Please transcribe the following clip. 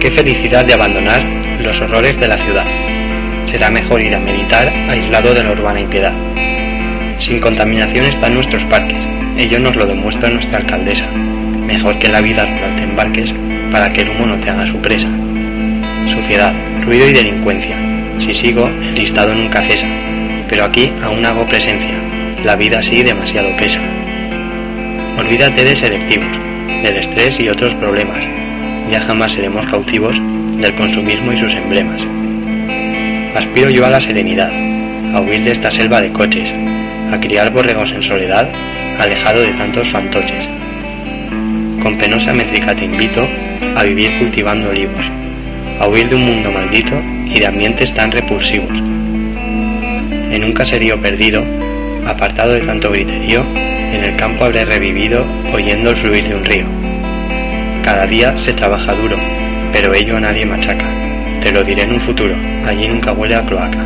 Qué felicidad de abandonar los horrores de la ciudad. Será mejor ir a meditar aislado de la urbana impiedad. Sin contaminación están nuestros parques, ello nos lo demuestra nuestra alcaldesa. Mejor que la vida rural te embarques para que el humo no te haga su presa. Suciedad, ruido y delincuencia. Si sigo, el listado nunca cesa. Pero aquí aún hago presencia. La vida así demasiado pesa. Olvídate de selectivos, del estrés y otros problemas. Ya jamás seremos cautivos del consumismo y sus emblemas. Aspiro yo a la serenidad, a huir de esta selva de coches, a criar borregos en soledad, alejado de tantos fantoches. Con penosa métrica te invito a vivir cultivando olivos, a huir de un mundo maldito y de ambientes tan repulsivos. En un caserío perdido, apartado de tanto griterío, en el campo habré revivido oyendo el fluir de un río. Cada día se trabaja duro, pero ello a nadie machaca. Te lo diré en un futuro, allí nunca huele a cloaca.